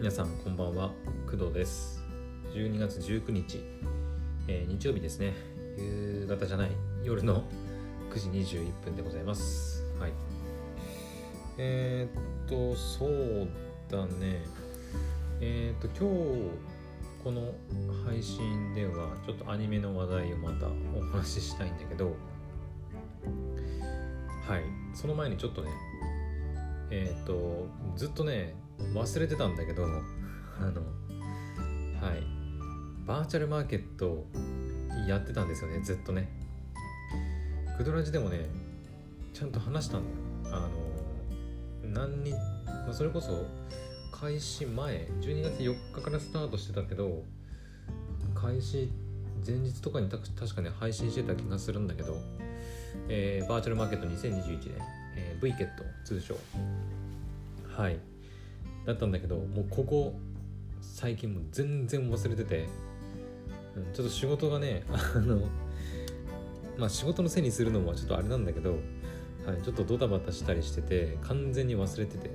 皆さんこんばんは。工藤です。12月19日、えー、日曜日ですね。夕方じゃない夜の9時21分でございます。はい。えー、っとそうだね。えー、っと今日この配信ではちょっとアニメの話題をまたお話ししたいんだけどはい。その前にちょっとねえっ、とずっとね忘れてたんだけどあのはい。バーチャルマーケットやってたんですよねずっとね。クドラジでもねちゃんと話したんだよあの何にそれこそ開始前12月4日からスタートしてたけど開始前日とかに確かね配信してた気がするんだけど、えー、バーチャルマーケット2021年、えー、V ケット通称。はい。だったんだけどもうここ最近も全然忘れてて、うん、ちょっと仕事がね あのまあ仕事のせいにするのもちょっとあれなんだけど、はい、ちょっとドタバタしたりしてて完全に忘れてて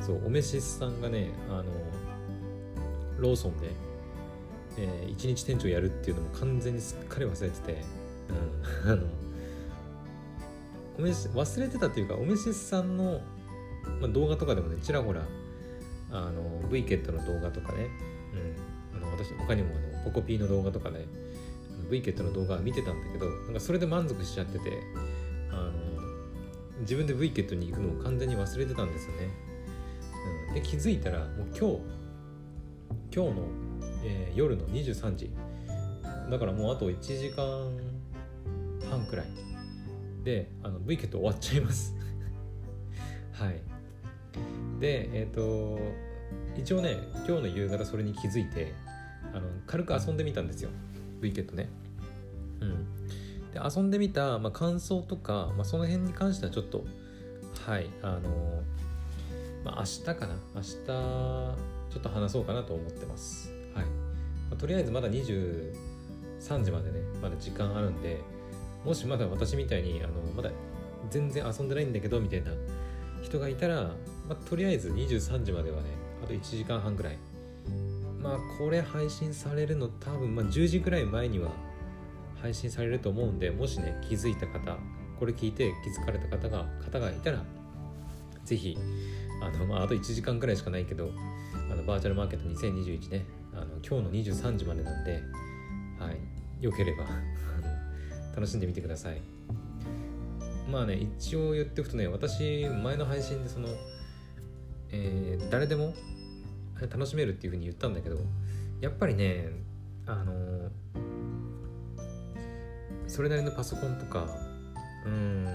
そうおめしさんがねあのローソンで、えー、一日店長やるっていうのも完全にすっかり忘れてて、うん、あのおめし忘れてたっていうかおめしさんの、まあ、動画とかでもねちらほらあの V ケットの動画とかね、うん、あの私他にもあのポコピーの動画とかね。V ケットの動画見てたんだけどなんかそれで満足しちゃっててあの自分で V ケットに行くのを完全に忘れてたんですよね、うん、で気づいたらもう今日今日の、えー、夜の23時。だからもうあと1時間半くらいであの V ケット終わっちゃいます。はい。でえっ、ー、と一応ね今日の夕方それに気づいてあの軽く遊んでみたんですよ。V ケットね。うん。で遊んでみた、まあ、感想とか、まあ、その辺に関してはちょっとはいあのまあ、明日かな。明日ちょっと話そうかなと思ってます。はい、まあ、とりあえずまだ23時までねまだ時間あるんでもしまだ私みたいにあのまだ全然遊んでないんだけどみたいな人がいたらまあ、とりあえず23時まではねあと1時間半ぐらい。まあこれ配信されるの多分、まあ、10時ぐらい前には配信されると思うんでもしね気づいた方これ聞いて気づかれた方が方がいたら是非あの、まあ、あと1時間くらいしかないけどあのバーチャルマーケット2021ねあの今日の23時までなんではいよければ 楽しんでみてください。まあね一応言っておくとね私前の配信でそのえー、誰でも楽しめるっていうふうに言ったんだけどやっぱりねあのー、それなりのパソコンとかうん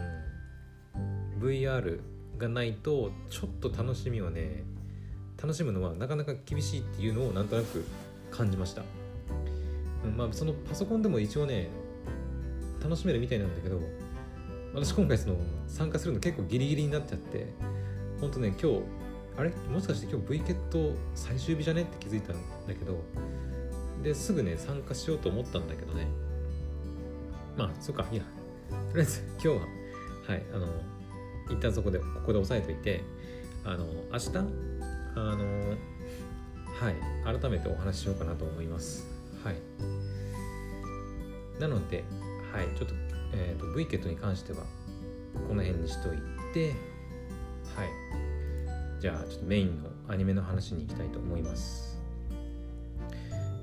VR がないとちょっと楽しみはね楽しむのはなかなか厳しいっていうのをなんとなく感じました、うん、まあそのパソコンでも一応ね楽しめるみたいなんだけど私今回その参加するの結構ギリギリになっちゃってほんとね今日あれ？もしかして今日 V ケット最終日じゃね？って気づいたんだけど。ですぐね参加しようと思ったんだけどね。まあそっか。いやとりあえず今日ははいあの一旦そこでここで押さえといてあの明日あのはい改めてお話ししようかなと思います。はい。なのではいちょっと,、えーと、と V ケットに関してはこの辺にしといてはい。じゃあちょっとメインのアニメの話に行きたいと思います。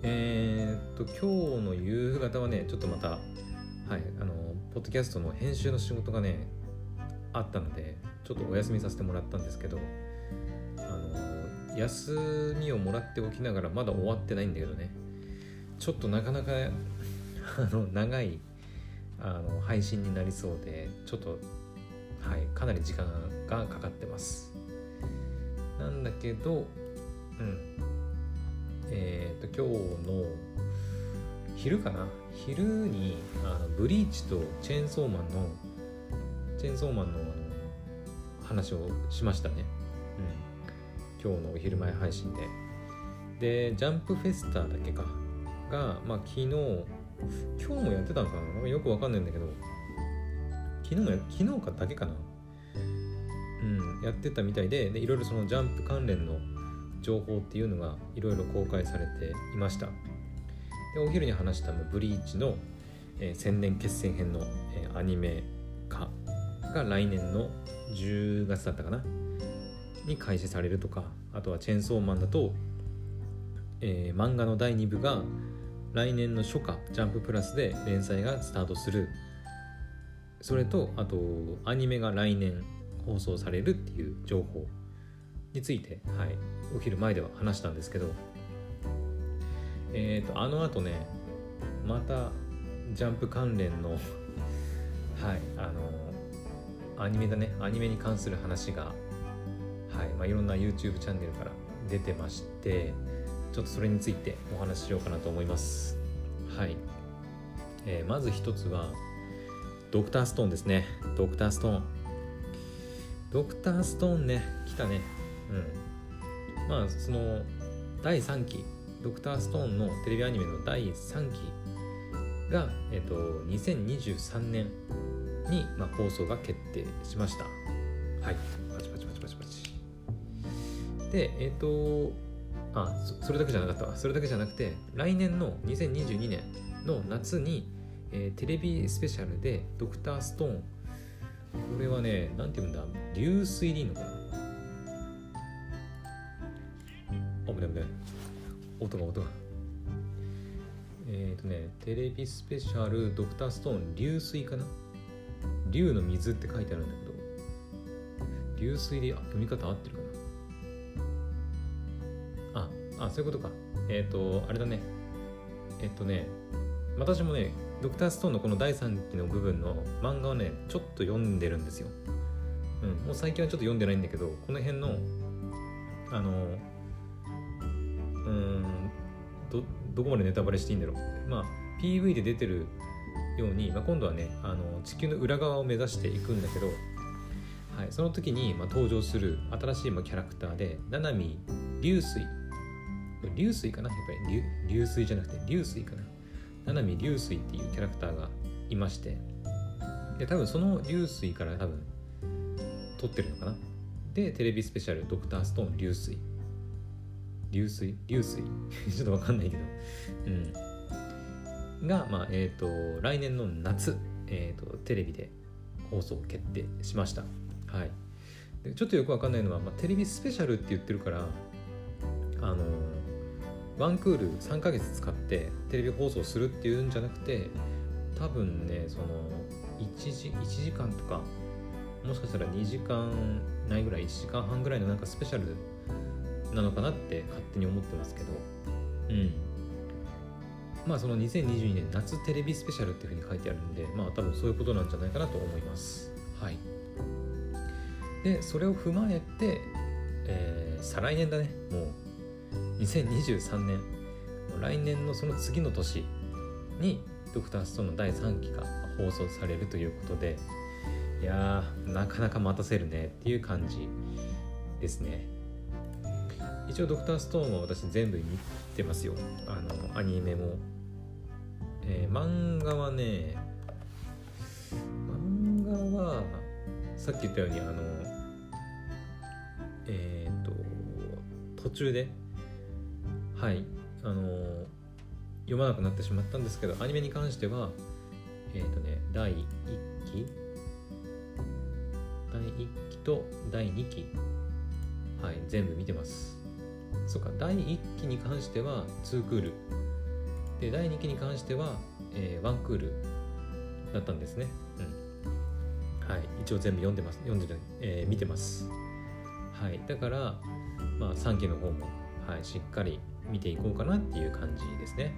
えー、っと今日の夕方はねちょっとまたはいあのポッドキャストの編集の仕事がねあったのでちょっとお休みさせてもらったんですけどあの休みをもらっておきながらまだ終わってないんだけどね。ちょっとなかなかあの長いあの配信になりそうでちょっとはいかなり時間がかかってます。なんだけど、うん。えっ、ー、と、今日の昼かな？昼にあのブリーチとチェーンソーマンのチェーンソーマンのあの話をしましたね。うん。今日のお昼前配信で。で、ジャンプフェスタだけか？が、まあ昨日、今日もやってたのかな？よくわかんないんだけど、昨日も昨日かだけかな、やってたみたいででいろいろそのジャンプ関連の情報っていうのがいろいろ公開されていました。でお昼に話したブリーチの、えー、千年決戦編の、えー、アニメ化が来年の10月だったかな？に開始されるとかあとはチェーンソーマンだと、えー、漫画の第2部が来年の初夏ジャンププラスで連載がスタートする。それとあとアニメが来年放送されるっていう情報について、はい、お昼前では話したんですけどえっ、ー、とあのあとねまたジャンプ関連の はいあのアニメだねアニメに関する話がはいまあ、いろんな YouTube チャンネルから出てましてちょっとそれについてお話ししようかなと思います。はい、えー、まず一つはドクターストーンですね。ドクターストーン。ドクターストーンね来たね。うん。まあその第3期ドクターストーンのテレビアニメの第3期が、えっと、2023年に、まあ、放送が決定しました。はい。パチパチパチパチパチ。でえっ、とあそれだけじゃなかったわ。それだけじゃなくて来年の2022年の夏に、えー、テレビスペシャルでドクターストーンこれはね何て言うんだ？流水でいいのかな？あぶねぶね音が音が。えっ、ー、とねテレビスペシャルドクターストーン流水かな？流の水って書いてあるんだけど。流水で読み方合ってるかな？ああそういうことか。えっ、ー、とあれだね。えっ、とね私もねドクターストーンのこの第3期の部分の漫画をねちょっと読んでるんですよ、うん、もう最近はちょっと読んでないんだけどこの辺のあのうんどどこまでネタバレしていいんだろう。まあ PV で出てるように、まあ、今度はねあの地球の裏側を目指していくんだけど、はい、その時に、まあ、登場する新しい、まあ、キャラクターで七海流水流水かな？やっぱり流水じゃなくて流水かな？七海流水っていうキャラクターがいましてで多分その流水から多分撮ってるのかな？でテレビスペシャルドクターストーン流水。流水？流水？ちょっとわかんないけど。うん。がまあえっ、ー、と来年の夏え、ー、とテレビで放送決定しました。はい。でちょっとよくわかんないのは、まあ、テレビスペシャルって言ってるからあのーワンクール3ヶ月使ってテレビ放送するっていうんじゃなくて多分ねその1時 ,1 時間とかもしかしたら2時間ないぐらい1時間半ぐらいのなんかスペシャルなのかなって勝手に思ってますけど。うん。まあその2022年夏テレビスペシャルっていうふうに書いてあるんでまあ多分そういうことなんじゃないかなと思います。はい。でそれを踏まえて、えー、再来年だねもう。2023年来年のその次の年にドクターストーンの第3期が放送されるということでいやーなかなか待たせるねっていう感じですね。一応ドクターストーンは私全部見てますよ。あのアニメも、えー、漫画はね漫画はさっき言ったようにあのえっ、ー、と途中ではい。あのー、読まなくなってしまったんですけどアニメに関してはえっ、ー、とね第1期？第1期と第2期。はい全部見てます。そうか第1期に関しては2クール。で第2期に関しては、えー、1クールだったんですね。うん。はい一応全部読んでます。読んでる、えー、見てます。はいだからまあ3期の方もはいしっかり見ていこうかなっていう感じですね。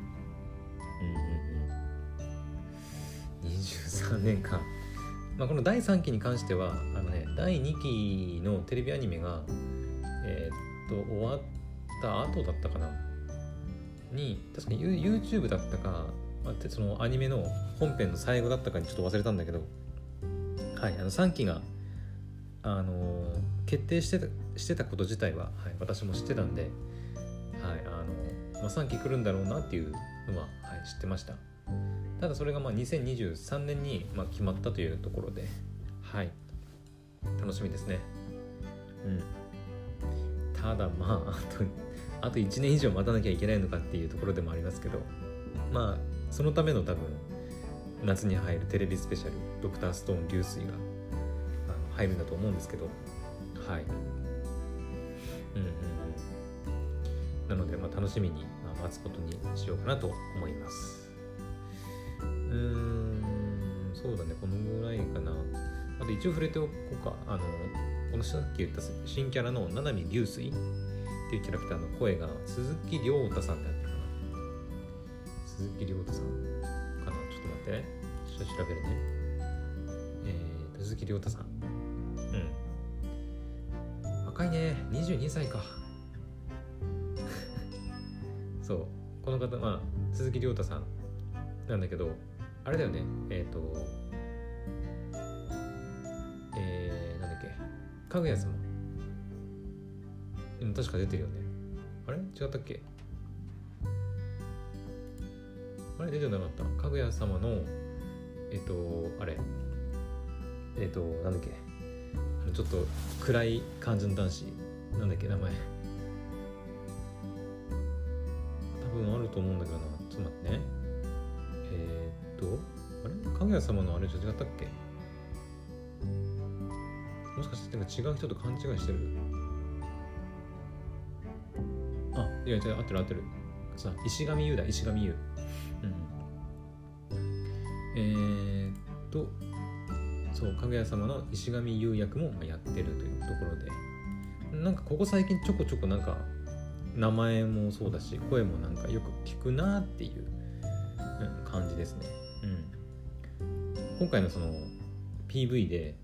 うんうんうん。23年か。まあ、この第3期に関してはあの、ね、第2期のテレビアニメが、えー、っと終わった後だったかなに確かに YouTube だったか、まあ、そのアニメの本編の最後だったかにちょっと忘れたんだけど、はい、あの3期が、あのー、決定してたしてたこと自体は、はい、私も知ってたんで、はいあのまあ、3期来るんだろうなっていうのは、はい、知ってました。ただそれがまあ2023年にまあ決まったというところではい。楽しみですね。うん。ただまあ あとあと1年以上待たなきゃいけないのかっていうところでもありますけどまあそのための多分夏に入るテレビスペシャル「ドクターストーン流水が」が入るんだと思うんですけどはい。うんうん。なので、まあ、楽しみに、あ、待つことにしようかなと思います。うーんそうだねこのぐらいかな。あと一応触れておこうか。あのこのさっき言った新キャラの七海流水っていうキャラクターの声が鈴木亮太さんであったかな。鈴木亮太さんかな。ちょっと待って。ねちょっと調べるね。えー、鈴木亮太さん。うん。若いね。22歳か。そう。この方まあ鈴木亮太さん。なんだけどあれだよね。えっ、ー、とえー、なんだっけ。かぐや様。確か出てるよね。あれ？違ったっけ？あれ出てなかった？かぐや様のえっ、ー、とあれ？えっ、ー、となんだっけ？ちょっと暗い感じの男子。なんだっけ？名前。と思うんだけどな。ちょっと待って。ねえー、っとあれ？かぐや様のあれと違ったっけ？もしかして違う人と勘違いしてる？あいや違う合ってる合ってる。さ石上優だ石上優。うん。えー、っとそうかぐや様の石上優役もやってるというところで。なんかここ最近ちょこちょこなんか名前もそうだし声もなんかよくくなっていう、うん、感じですね、うん、今回のその PV で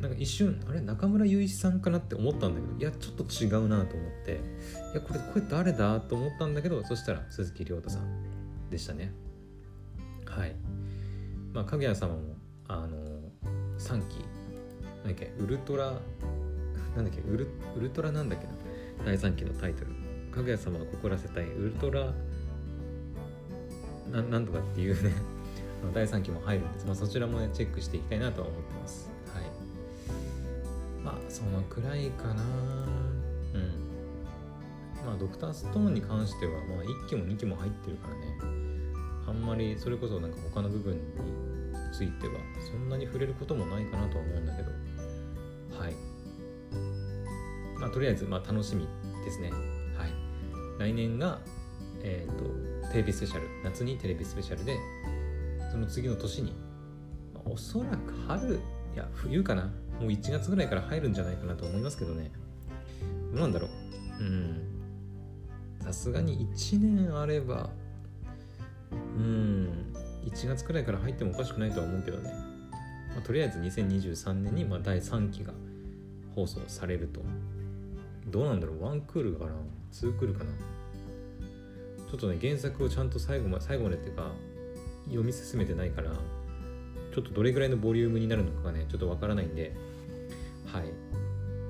なんか一瞬あれ中村雄一さんかなって思ったんだけどいやちょっと違うなと思っていやこれ声誰だと思ったんだけどそしたら鈴木亮太さんでしたね。はい。まあかぐや様もあの3期なんだっけウルトラなんだっけウルウルトラなんだっけな第3期のタイトル「かぐや様が心らせたいウルトラなんとか」っていうね 第3期も入るんです、まあ、そちらもねチェックしていきたいなとは思ってます。はい。まあそのくらいかな。うん。まあドクターストーンに関してはまあ1期も2期も入ってるからね。あんまりそれこそなんか他の部分についてはそんなに触れることもないかなとは思うんだけど。はい。まあ、とりあえずまあ楽しみですね。はい。来年が、えっ、ー、と、テレビスペシャル、夏にテレビスペシャルで、その次の年に、ま、おそらく春、いや、冬かな。もう1月ぐらいから入るんじゃないかなと思いますけどね。どうなんだろう。うん。さすがに1年あれば、うん、1月くらいから入ってもおかしくないとは思うけどね。まあ、とりあえず2023年にま第3期が放送されるとどうなんだろうワンクールかなツークールかなちょっとね原作をちゃんと最後まで最後までっていうか読み進めてないからちょっとどれぐらいのボリュームになるのかがねちょっとわからないんではい、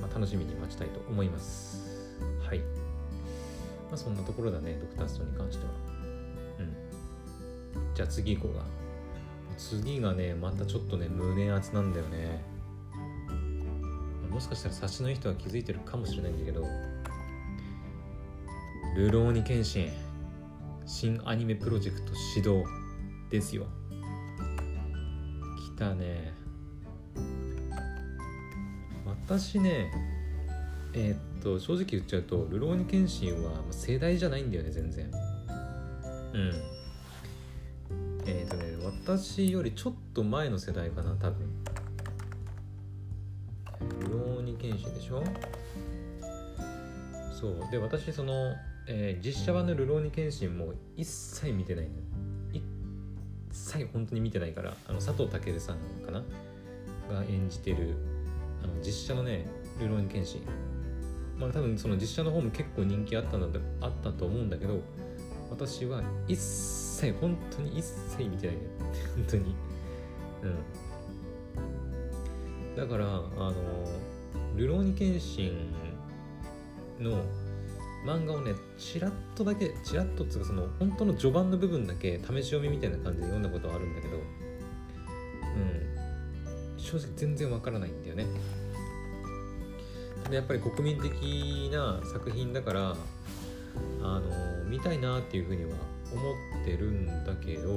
まあ、楽しみに待ちたいと思います。はい。まあそんなところだねドクターストに関しては。うん。じゃあ次行こうが次がねまたちょっとね胸熱なんだよね。もしかしたら察しのいい人は気づいてるかもしれないんだけど「ルローニケンシン」新アニメプロジェクト始動ですよ。来たね。私ねえー、っと正直言っちゃうと「ルローニケンシン」は世代じゃないんだよね全然。うん。えー、っとね私よりちょっと前の世代かな多分。剣心でしょ？そう。で私その、えー、実写版の「ルローニケンシン」も一切見てないの。一切本当に見てないからあの佐藤健さんかな？が演じてるあの実写のね「ルローニケンシン」まあ多分その実写の方も結構人気あったのであったと思うんだけど私は一切本当に一切見てないね本当に。うん。だからあのルローニケンシンの漫画をねちらっとだけちらっとつうかその本当の序盤の部分だけ試し読みみたいな感じで読んだことはあるんだけどうん。正直全然わからないんだよね。試しでやっぱり国民的な作品だからあの見たいなっていうふうには思ってるんだけど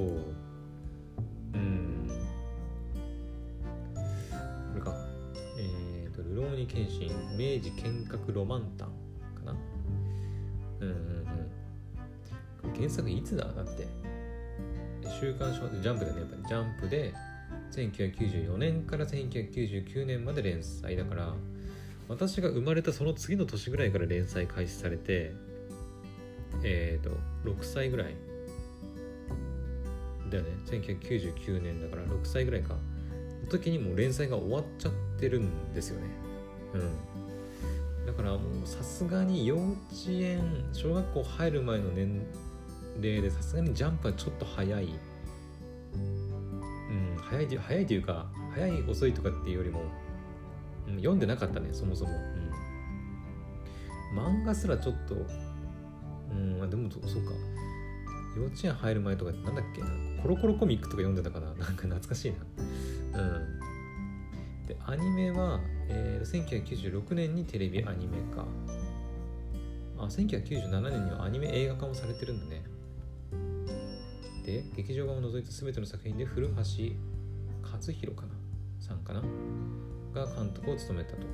うん。これか。えっ、ー、と「ルローニケンシン明治剣閣ロマンタン」うんうんうん。原作いつだ？だって。週刊少ジャンプだねやっぱり。ジャンプで1994年から1999年まで連載だから私が生まれたその次の年ぐらいから連載開始されてえっ、ー、と6歳ぐらいだよね。1999年だから6歳ぐらいか。の時にもう連載が終わっちゃってるんですよね。うん。だからもうさすがに幼稚園小学校入る前の年齢でさすがにジャンプはちょっと早い。うん早い早いというか早い遅いとかっていうよりも、うん、読んでなかったねそもそも、うん、漫画すらちょっとうんでもそうか。幼稚園入る前とかなんだっけコロコロコミックとか読んでたかな。なんか懐かしいな。うん。でアニメは、えー、1996年にテレビアニメ化。あ1997年にはアニメ映画化もされてるんだね。で劇場版を除いた全ての作品で古橋克弘かな？さんかな？が監督を務めたと。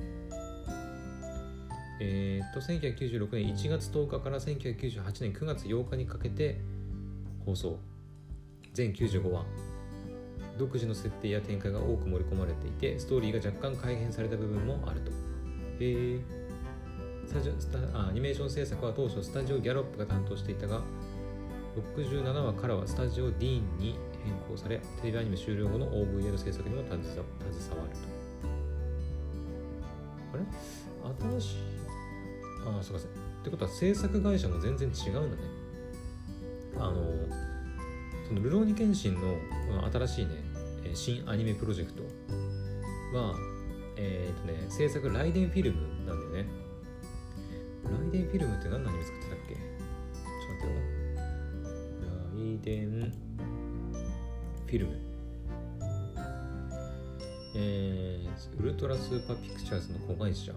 えー、っと1996年1月10日から1998年9月8日にかけて放送。全95話。独自の設定や展開が多く盛り込まれていてストーリーが若干改変された部分もあると。へえスタジオスタアニメーション制作は当初スタジオギャロップが担当していたが67話からはスタジオディーンに変更されテレビアニメ終了後の OVA の制作にも携わると。あれ？新しいああそうかそうってことは制作会社も全然違うんだね。あのその「ルローニケンシン」の新しいね新アニメプロジェクトはえっ、ー、とね制作ライデンフィルムなんだよね。ライデンフィルムって何のアニメ作ってたっけ？ちょっと待ってよ。ライデンフィルム。えー、ウルトラスーパーピクチャーズの子会社。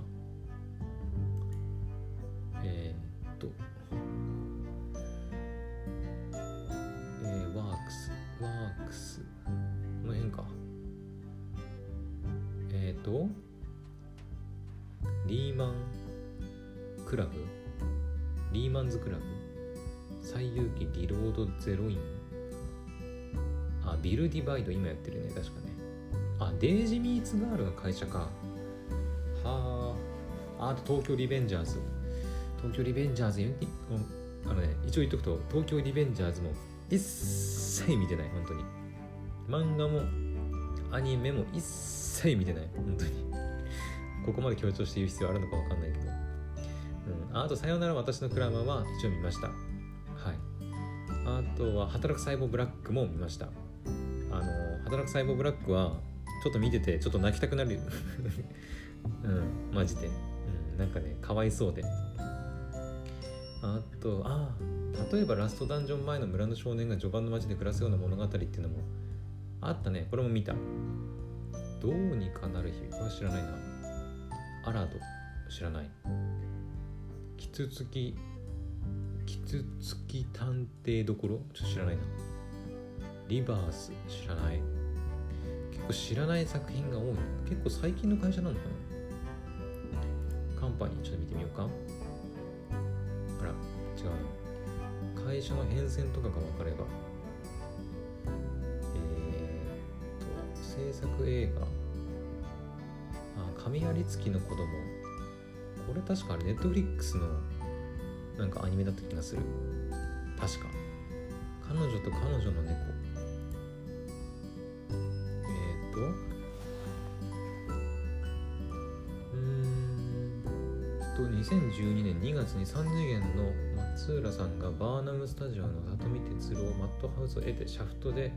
リーマンクラブ、リーマンズクラブ、最有機リロードゼロイン。あビルディバイド今やってるね確かね。あデイジミーツガールの会社か。はあ。あと東京リベンジャーズ。東京リベンジャーズあのね一応言っとくと東京リベンジャーズも一切見てない本当に。漫画もアニメも一切見てない本当に。ここまで強調して言う必要あるのか分かんないけど、うん、あと「さよなら私のクラマ」は一応見ました。はい。あとは働く細胞ブラックも見ました。あの働く細胞ブラックはちょっと見ててちょっと泣きたくなる。うん。マジで、うん、なんかねかわいそうで。あとあ例えばラストダンジョン前の村の少年が序盤の街で暮らすような物語っていうのもあったね。これも見た。どうにかなる日は知らないな。アラド知らない。キツツキキツツキ探偵どころ？ちょっと知らないな。リバース知らない。結構知らない作品が多い。結構最近の会社なのかな？カンパニーちょっと見てみようか。あら違うな。会社の変遷とかが分かれば制作映画。あ神有月の子供。これ確かあれネットフリックスのなんかアニメだった気がする。確か。彼女と彼女の猫。えっ、と。うんと2012年2月に3次元の松浦さんがバーナムスタジオの里見哲郎マットハウスを得てシャフトで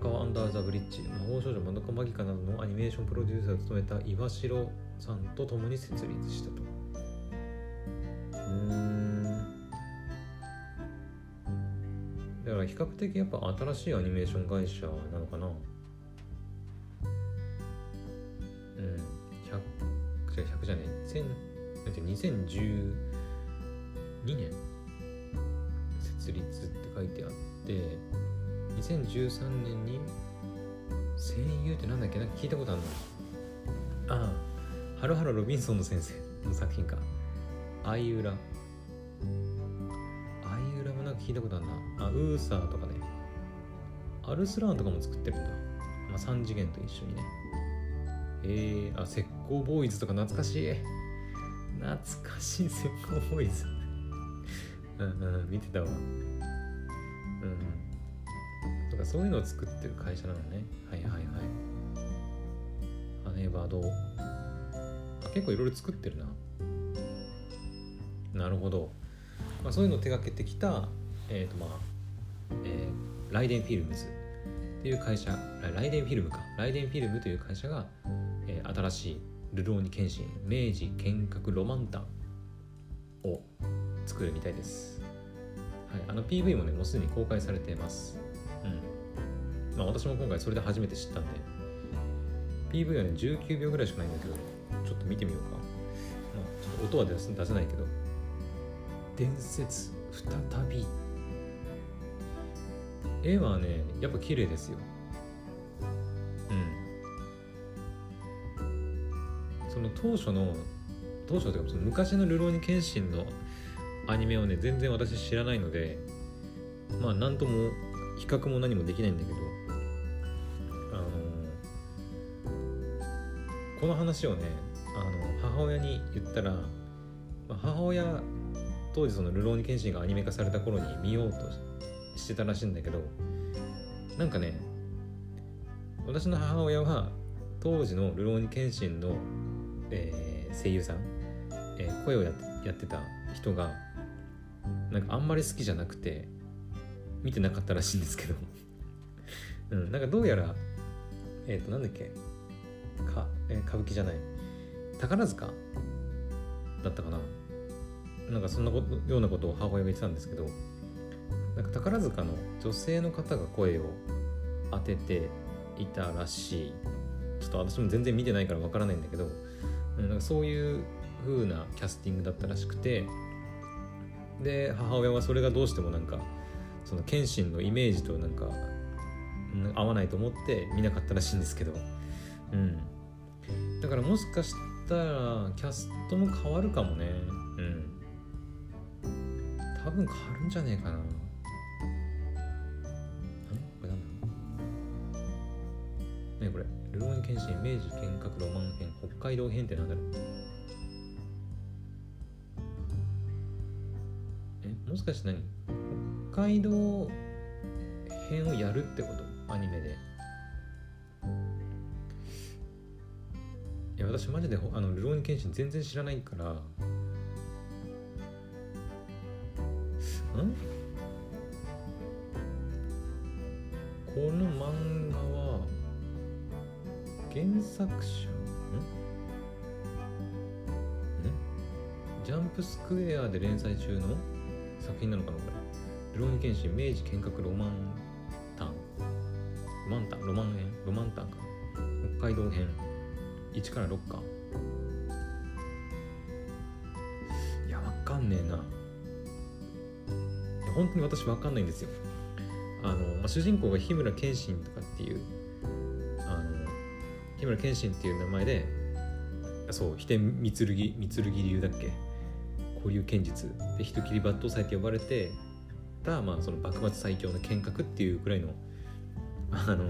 川アンダーザブリッジ魔法少女まどかマギカなどのアニメーションプロデューサーを務めた岩城さんと共に設立したと。うん。だから比較的やっぱ新しいアニメーション会社なのかな。うん。100じゃねえ1000だって2012年設立って書いてあって。2013年に声優ってなんだっけ？なんか聞いたことあるの。ああ。ハロハロロビンソンの先生の作品か。アイウラ。アイウラもなんか聞いたことあるな。あウーサーとかね。アルスラーンとかも作ってるんだ、まあ、3次元と一緒にね。え。ー、あ石膏ボーイズとか懐かしい。懐かしい石膏ボーイズ。うんうん見てたわかそういうのを作ってる会社なのね。はいはいはい。ハネバド結構いろいろ作ってるな。なるほど、まあ、そういうのを手がけてきたえっ、ー、とまあ、えー、ライデンフィルムズっていう会社ライデンフィルムか。ライデンフィルムという会社が、えー、新しいルローニケンシン明治剣閣ロマンタンを作るみたいです、はい、あの PV もねもうすでに公開されています。まあ私も今回それで初めて知ったんで PV はね19秒ぐらいしかないんだけどちょっと見てみようか、まあ、ちょっと音は出せないけど。伝説再び。絵はねやっぱ綺麗ですよ。うん。その当初の当初というか昔の「ルローニケンシン」のアニメをね全然私知らないのでまあ何とも比較も何もできないんだけどこの話をねあの母親に言ったら、まあ、母親当時その「ルローニケンシン」がアニメ化された頃に見ようとしてたらしいんだけどなんかね私の母親は当時の「ルローニケンシンの」えー、声優さん、えー、声をやってた人がなんかあんまり好きじゃなくて見てなかったらしいんですけど。うん、なんかどうやらえっ、ー、となんだっけか、え、歌舞伎じゃない。宝塚だったかな。なんかそんなことようなことを母親が言ってたんですけどなんか宝塚の女性の方が声を当てていたらしい。ちょっと私も全然見てないからわからないんだけど、うん、なんかそういう風なキャスティングだったらしくてで母親はそれがどうしてもなんかその謙信のイメージとなんか合わないと思って見なかったらしいんですけど。うん。だからもしかしたらキャストも変わるかもね。うん。多分変わるんじゃねえかな。ねこれルローニケンシン明治剣閣ロマン編北海道編ってなんだろう？えもしかして何？北海道編をやるってこと？アニメで。私マジであのルローニケンシン全然知らないからん？この漫画は原作者ん？ジャンプスクエアで連載中の？作品なのかなこれ。ルローニケンシン明治剣閣ロマンタン。ロマンタン？ロマン編？ロマンタンか。北海道編。1から6か。いや、わかんねえな。本当に私わかんないんですよ。あの、まあ、主人公が日村謙信とかっていうあの日村謙信っていう名前でそう飛天三剣三剣流だっけ？古流剣術で人斬り抜刀斎って呼ばれてた、まあ、その幕末最強の剣客っていうくらいのあの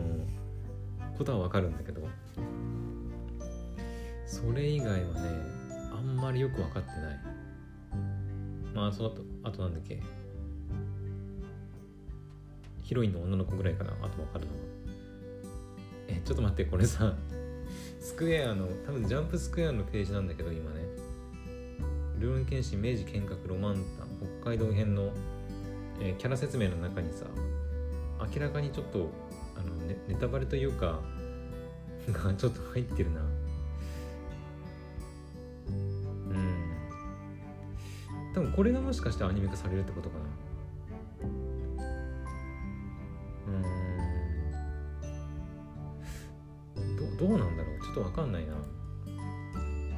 ことはわかるんだけどそれ以外はねあんまりよく分かってない。まあその後あとなんだっけ。ヒロインの女の子ぐらいかなあと分かるのは。えちょっと待ってこれさスクエアの多分ジャンプスクエアのページなんだけど今ね。ルーン剣心明治剣閣ロマンタン北海道編の、えー、キャラ説明の中にさ明らかにちょっとあのネネタバレというかがちょっと入ってるな。多分これがもしかしてアニメ化されるってことかな。うん。どどうなんだろう。ちょっとわかんないな。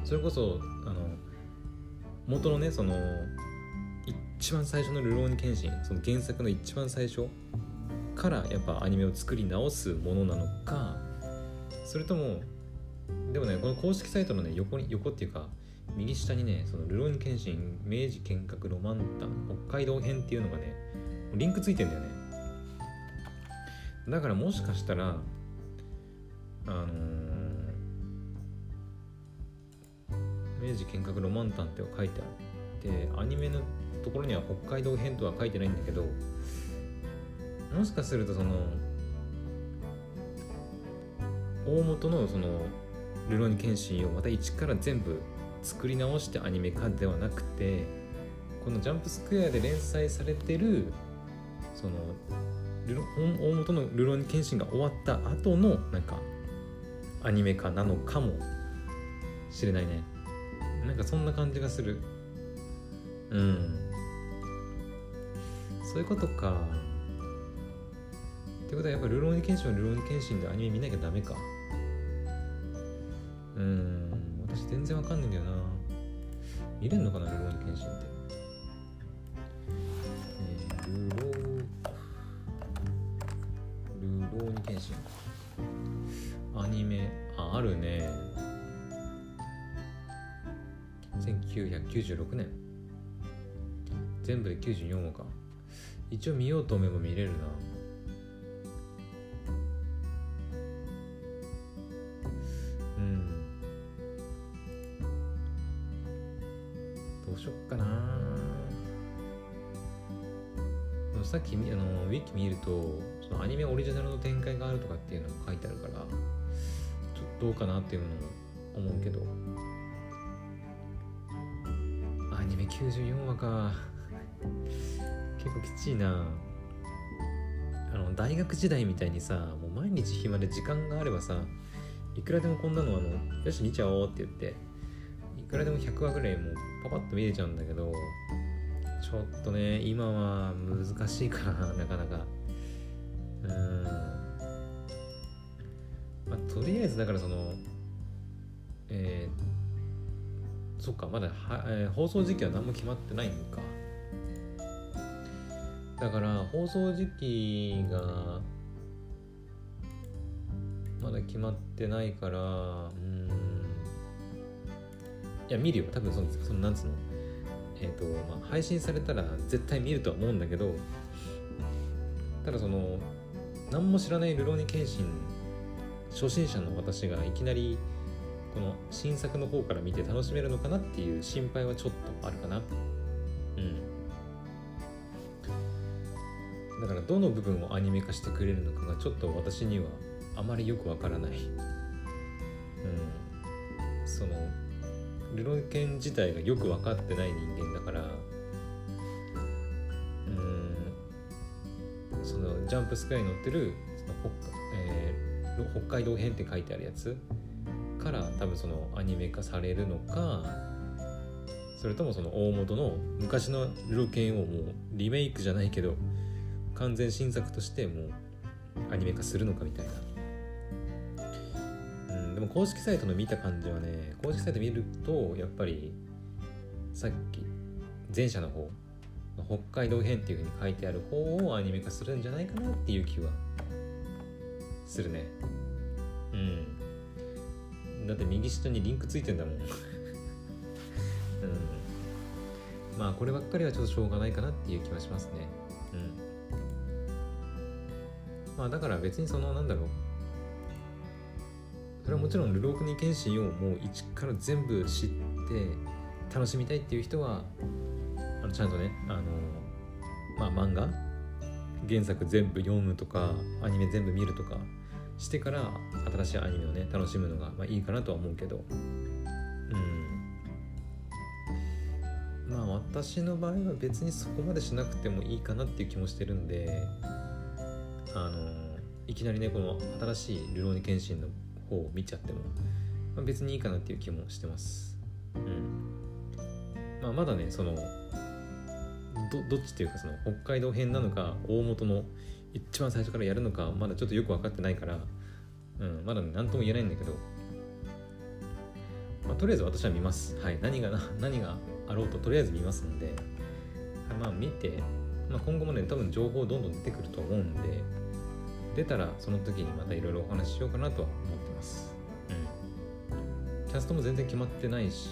それこそあの元のねその一番最初の「流浪に剣心」その原作の一番最初からやっぱアニメを作り直すものなのかそれともでもねこの公式サイトのね横に横っていうか右下にねその「ルローニンシン明治剣閣ロマンタン北海道編」っていうのがねリンクついてんだよね。だからもしかしたらあのー、明治剣閣ロマンタンって書いてあってアニメのところには北海道編とは書いてないんだけどもしかするとその大元のその「ルローニケンシン」をまた一から全部作り直してアニメ化ではなくてこの「ジャンプスクエア」で連載されてるそのルロ大元の「ルローニケンシン」が終わった後のなんかアニメ化なのかもしれないね。なんかそんな感じがする。うん。そういうことか。ってことはやっぱルローニケンシンはルローニケンシンでアニメ見なきゃダメか。うん。私全然わかんないんだよな。見れんのかなルローニケンシンって。えー、ルロールローニケンシン。アニメああるね。1996年。全部で94話か。一応見ようと思えば見れるな。見るとそのアニメオリジナルの展開があるとかっていうのが書いてあるからちょっとどうかなっていうのも思うけど。アニメ94話か。結構きついな。あの大学時代みたいにさもう毎日暇で時間があればさいくらでもこんなのあのよし見ちゃおうって言っていくらでも100話ぐらいもうパパッと見れちゃうんだけどちょっとね今は難しいかななかなか。うん。まあとりあえずだからそのえー、そっかまだは、えー、放送時期は何も決まってないのか。だから放送時期がまだ決まってないからうん。いや見るよ。多分そそのなんつうの？え、ー、とまあ配信されたら絶対見るとは思うんだけどただその何も知らない「ルローニケンシン」初心者の私がいきなりこの新作の方から見て楽しめるのかなっていう心配はちょっとあるかな。うん。だからどの部分をアニメ化してくれるのかがちょっと私にはあまりよくわからない。ルロケン自体がよく分かってない人間だからうんそのジャンプスカイに載ってるその北,、えー、北海道編って書いてあるやつから多分そのアニメ化されるのかそれともその大元の昔のルロケンをもうリメイクじゃないけど完全新作としてもうアニメ化するのかみたいな。も公式サイトの見た感じはね公式サイト見るとやっぱりさっき前者の方北海道編っていう風に書いてある方をアニメ化するんじゃないかなっていう気はするね。うん。だって右下にリンクついてんだもん。うん。まあこればっかりはちょっとしょうがないかなっていう気はしますね。うん。まあだから別にそのなんだろうそれはもちろん「ルロークニケンシン」をもう一から全部知って楽しみたいっていう人はあのちゃんとねあのまあ漫画原作全部読むとかアニメ全部見るとかしてから新しいアニメをね楽しむのがまあいいかなとは思うけど。うん。まあ私の場合は別にそこまでしなくてもいいかなっていう気もしてるんであのいきなりねこの新しい「ルローニケンシン」の方を見ちゃっても、まあ、別にいいかなっていう気もしてます。うん。まあ、まだね、その、どどっちっていうかその北海道編なのか大元の一番最初からやるのかまだちょっとよく分かってないから、うん、まだ、ね、何とも言えないんだけど、まあ、とりあえず私は見ますはい何が何があろうととりあえず見ますんで、まあ見て、まあ、今後もね多分情報どんどん出てくると思うんで出たらその時にまたいろいろお話ししようかなとはキャストも全然決まってないし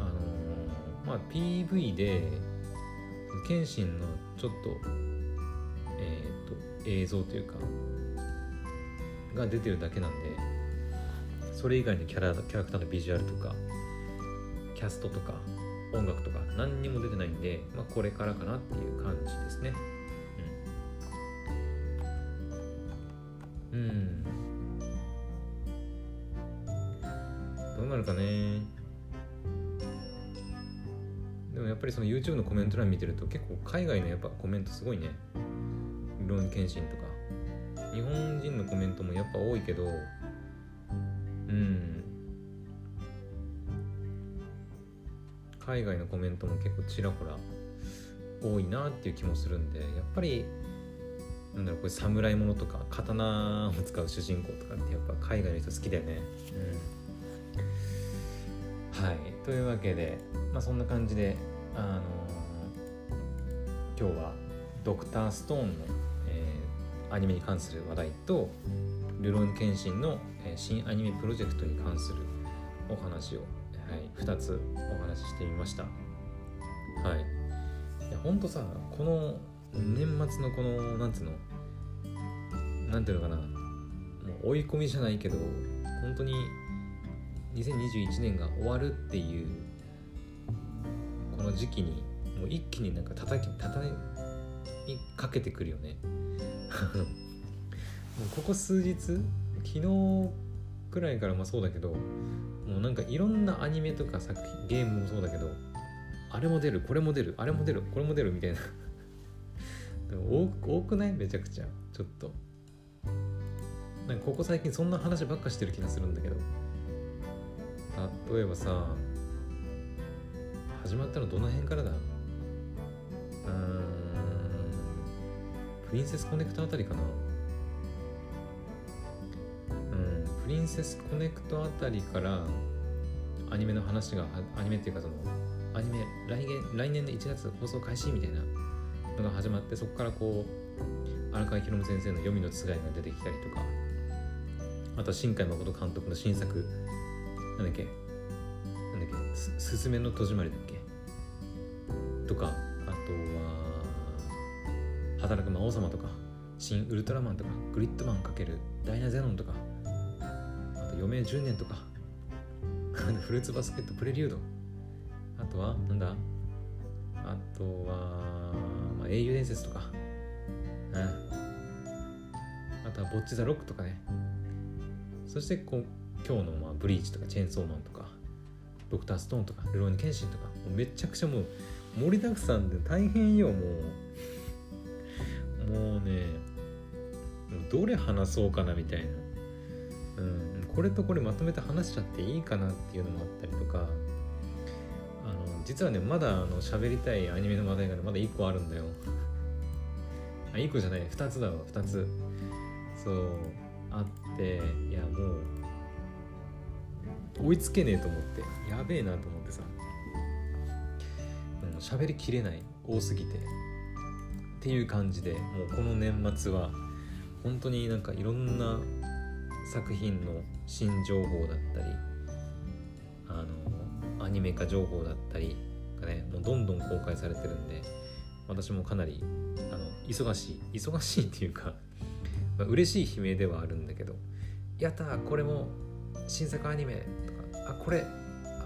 あのー、まあ PV で謙信のちょっとえっ、ー、と映像というかが出てるだけなんでそれ以外のキャラキャラクターのビジュアルとかキャストとか音楽とか何にも出てないんで、まあ、これからかなっていう感じですね。うん、うん、なるかね。でもやっぱりその YouTube のコメント欄見てると結構海外のやっぱコメントすごいね。ロン・ケンシンとか。日本人のコメントもやっぱ多いけど。うん。海外のコメントも結構ちらほら多いなっていう気もするんで。やっぱりなんだろうこれ侍ものとか刀を使う主人公とかってやっぱ海外の人好きだよね。うん、はい。というわけでまあそんな感じであのー、今日はドクターストーンのえアニメに関する話題とルロン検診のえ新アニメプロジェクトに関するお話を、はい、2つお話ししてみました。はい。いやほんとさこの年末のこのなんつうのなんていうのかなもう追い込みじゃないけど本当に2021年が終わるっていうこの時期にもう一気になんか叩き叩きかけてくるよね。もうここ数日昨日くらいからもそうだけどもうなんかいろんなアニメとか作品ゲームもそうだけどあれも出るこれも出るあれも出るこれも出るみたいな。多くない？めちゃくちゃちょっと。なんかここ最近そんな話ばっかしてる気がするんだけど。例えばさ始まったのどの辺からだ？うんプリンセスコネクトあたりかな。うんプリンセスコネクトあたりからアニメの話がアニメっていうかそのアニメ来年来年の1月放送開始みたいなのが始まってそこからこう荒川博夢先生の読みのつがいが出てきたりとかあと新海誠監督の新作なんだっけ？なんだっけ？すすずめの戸締まりだっけ？とかあとは働く魔王様とか、新ウルトラマンとか、グリッドマン×ダイナゼノンとか、あと余命10年とか、フルーツバスケットプレリュード、あとは、なんだ？あとは、まあ、英雄伝説とか、うん。あとはボッチザロックとかね。そしてこう今日のまあブリーチとかチェーンソーマンとかドクターストーンとかルローニケンシンとかめちゃくちゃもう盛りだくさんで大変よもう。もうねどれ話そうかなみたいな、うん、これとこれまとめて話しちゃっていいかなっていうのもあったりとか。あの実はねまだあの喋りたいアニメの話題が、ね、まだ1個あるんだよ。あ1個じゃない2つだわ2つ。そうあっていやもう追いつけねえと思ってやべえなと思ってさ喋りきれない多すぎてっていう感じでもうこの年末は本当になんかいろんな作品の新情報だったりあのアニメ化情報だったりがねもうどんどん公開されてるんで私もかなりあの忙しい忙しいっていうか、まあ、嬉しい悲鳴ではあるんだけどやったこれも新作アニメとかあこれ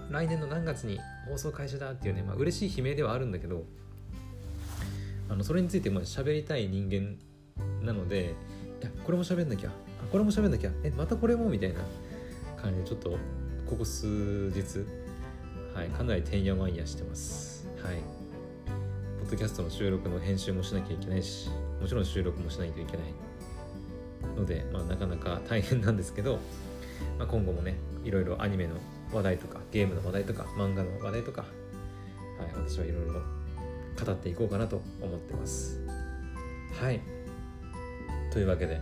来年の何月に放送開始だっていうね、まあ嬉しい悲鳴ではあるんだけどあのそれについてまあ喋りたい人間なのでいやこれも喋んなきゃあこれも喋んなきゃえまたこれもみたいな感じでちょっとここ数日、はい、かなりてんやわんやしてます。はい。ポッドキャストの収録の編集もしなきゃいけないしもちろん収録もしないといけないので、まあ、なかなか大変なんですけど、まあ、今後もねいろいろアニメの話題とかゲームの話題とか漫画の話題とか、はい、私はいろいろ語っていこうかなと思ってます。はい。というわけで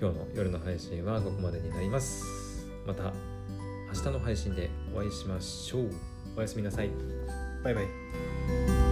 今日の夜の配信はここまでになります。また明日の配信でお会いしましょう。おやすみなさい。バイバイ。